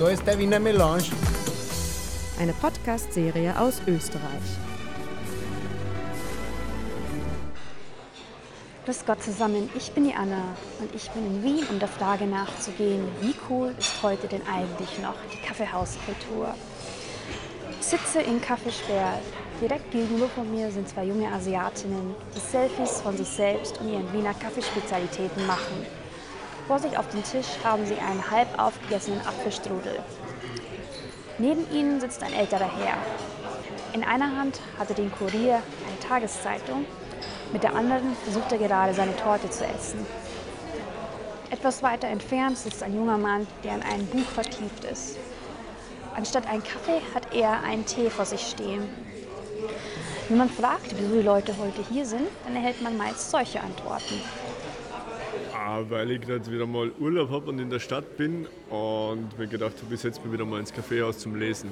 Da ist der Wiener Melange. Eine Podcast-Serie aus Österreich. Grüß Gott zusammen, ich bin die Anna und ich bin in Wien, um der Frage nachzugehen, wie cool ist heute denn eigentlich noch die Kaffeehauskultur? Ich sitze in Café Sperl. Direkt gegenüber von mir sind zwei junge Asiatinnen, die Selfies von sich selbst und ihren Wiener Kaffeespezialitäten machen. Vor sich auf dem Tisch haben sie einen halb aufgegessenen Apfelstrudel. Neben ihnen sitzt ein älterer Herr. In einer Hand hat er den Kurier, eine Tageszeitung, mit der anderen versucht er gerade seine Torte zu essen. Etwas weiter entfernt sitzt ein junger Mann, der in ein Buch vertieft ist. Anstatt einen Kaffee hat er einen Tee vor sich stehen. Wenn man fragt, wieso die Leute heute hier sind, dann erhält man meist solche Antworten. Weil ich gerade wieder mal Urlaub habe und in der Stadt bin und mir gedacht habe, ich setze mich wieder mal ins Kaffeehaus zum Lesen.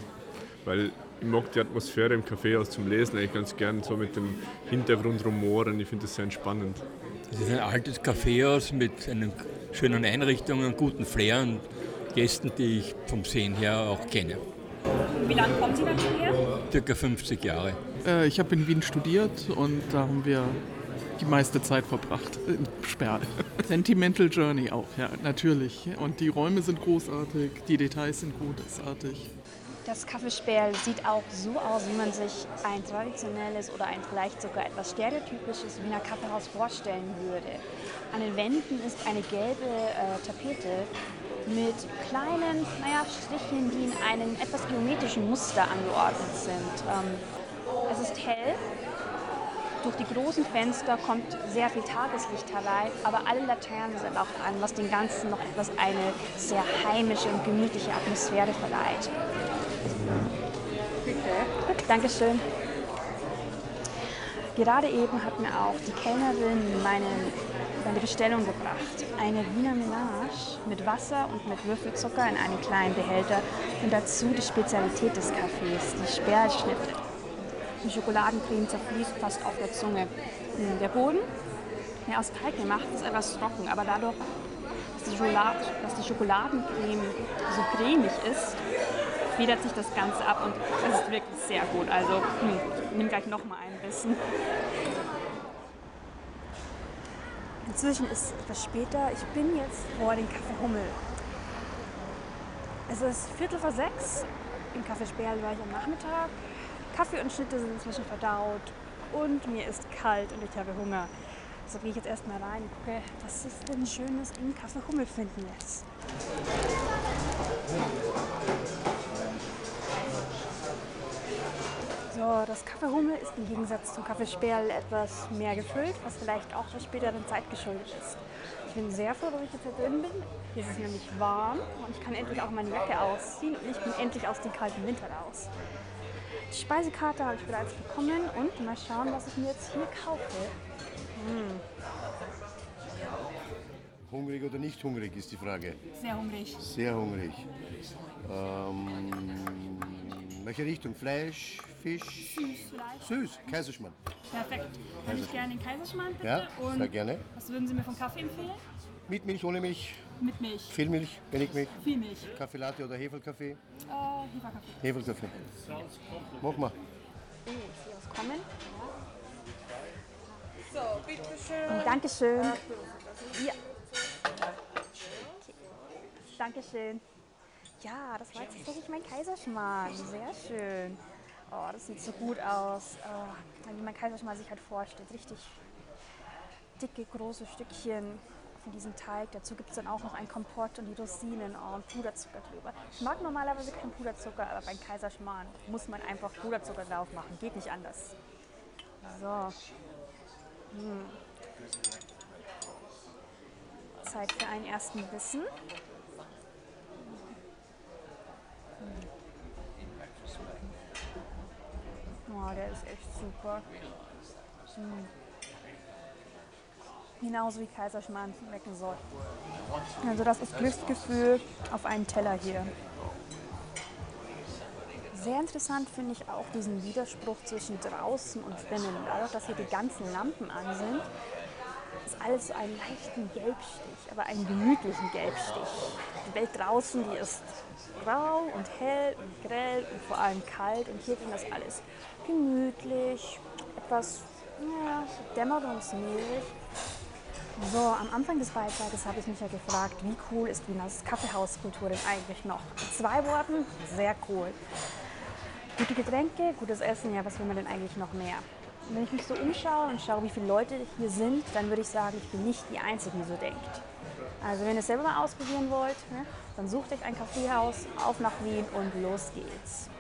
Weil ich mag die Atmosphäre im Kaffeehaus zum Lesen eigentlich ganz gern, so mit dem Hintergrund rumoren. Ich finde das sehr entspannend. Es ist ein altes Kaffeehaus mit einer schönen Einrichtung und guten Flair und Gästen, die ich vom Sehen her auch kenne. Wie lange kommen Sie dann schon her? Circa 50 Jahre. Äh, ich habe in Wien studiert und da haben wir die meiste Zeit verbracht in Sperl. Sentimental Journey auch, ja, natürlich. Und die Räume sind großartig, die Details sind großartig. Das Kaffeesperl sieht auch so aus, wie man sich ein traditionelles oder ein vielleicht sogar etwas stereotypisches Wiener Kaffeehaus vorstellen würde. An den Wänden ist eine gelbe äh, Tapete mit kleinen naja, Strichen, die in einem etwas geometrischen Muster angeordnet sind. Ähm, es ist hell. Durch die großen Fenster kommt sehr viel Tageslicht herein, aber alle Laternen sind auch an, was dem Ganzen noch etwas eine sehr heimische und gemütliche Atmosphäre verleiht. Bitte. Dankeschön. Gerade eben hat mir auch die Kellnerin meine, meine Bestellung gebracht. Eine Wiener Melange mit Wasser und mit Würfelzucker in einem kleinen Behälter und dazu die Spezialität des Kaffees, die Sperlschnitte. Die Schokoladencreme zerfließt fast auf der Zunge. Hm, der Boden, der aus Teig gemacht ist, etwas trocken, aber dadurch, dass die, Schokolade, dass die Schokoladencreme so cremig ist, federt sich das Ganze ab und es ist wirklich sehr gut. Also hm, ich nehme gleich noch mal ein Bissen. Inzwischen ist es etwas später. Ich bin jetzt vor dem Café Hummel. Es ist Viertel vor sechs. Im Café Sperl war ich am Nachmittag. Kaffee und Schnitte sind inzwischen verdaut und mir ist kalt und ich habe Hunger. So gehe ich jetzt erstmal rein und gucke, was es denn Schönes im Café Hummel finden lässt. So, das Kaffee Hummel ist im Gegensatz zum Kaffee Sperl etwas mehr gefüllt, was vielleicht auch der späteren Zeit geschuldet ist. Ich bin sehr froh, dass ich jetzt hier drin bin. Hier ist es nämlich warm und ich kann endlich auch meine Jacke ausziehen und ich bin endlich aus dem kalten Winter raus. Die Speisekarte habe ich bereits bekommen und mal schauen, was ich mir jetzt hier kaufe. Hm. Hungrig oder nicht hungrig ist die Frage. Sehr hungrig. Sehr hungrig. Ähm, welche Richtung? Fleisch, Fisch? Süß vielleicht. Süß, Kaiserschmarrn. Perfekt. Hätte ich gerne den Kaiserschmarrn bitte. Ja, Und sehr gerne. was würden Sie mir von Kaffee empfehlen? Mit Milch, ohne Milch, Mit Milch. viel Milch, wenig Milch, Viel Milch. Kaffee Latte oder Hefelkaffee? Äh, Heferkaffee. Hefelkaffee. Mach mal. auskommen. So, bitteschön. Dankeschön. Ja. Dankeschön. Ja, das war jetzt tatsächlich mein Kaiserschmarrn. Sehr schön. Oh, das sieht so gut aus. Oh, wie mein Kaiserschmarrn sich halt vorstellt. Richtig dicke, große Stückchen von diesem Teig. Dazu gibt es dann auch noch ein Kompott und die Rosinen und Puderzucker drüber. Ich mag normalerweise keinen Puderzucker, aber beim Kaiserschmarrn muss man einfach Puderzucker drauf machen. Geht nicht anders. So. Hm. Zeit für einen ersten Bissen. Hm. Oh, der ist echt super. Hm. Genauso wie Kaiserschmarrn schmecken soll. Also das ist Glücksgefühl auf einen Teller hier. Sehr interessant finde ich auch diesen Widerspruch zwischen draußen und drinnen. Dadurch, dass hier die ganzen Lampen an sind, ist alles so einen leichten Gelbstich, aber einen gemütlichen Gelbstich. Die Welt draußen, die ist grau und hell und grell und vor allem kalt und hier drin ist alles gemütlich, etwas ja, dämmerungsmäßig. So, am Anfang des Beitrages habe ich mich ja gefragt, wie cool ist Wieners Kaffeehauskultur denn eigentlich noch? In zwei Worten, sehr cool. Gute Getränke, gutes Essen, ja, was will man denn eigentlich noch mehr? Und wenn ich mich so umschaue und schaue, wie viele Leute hier sind, dann würde ich sagen, ich bin nicht die Einzige, die so denkt. Also wenn ihr es selber mal ausprobieren wollt, ne, dann sucht euch ein Kaffeehaus, auf nach Wien und los geht's.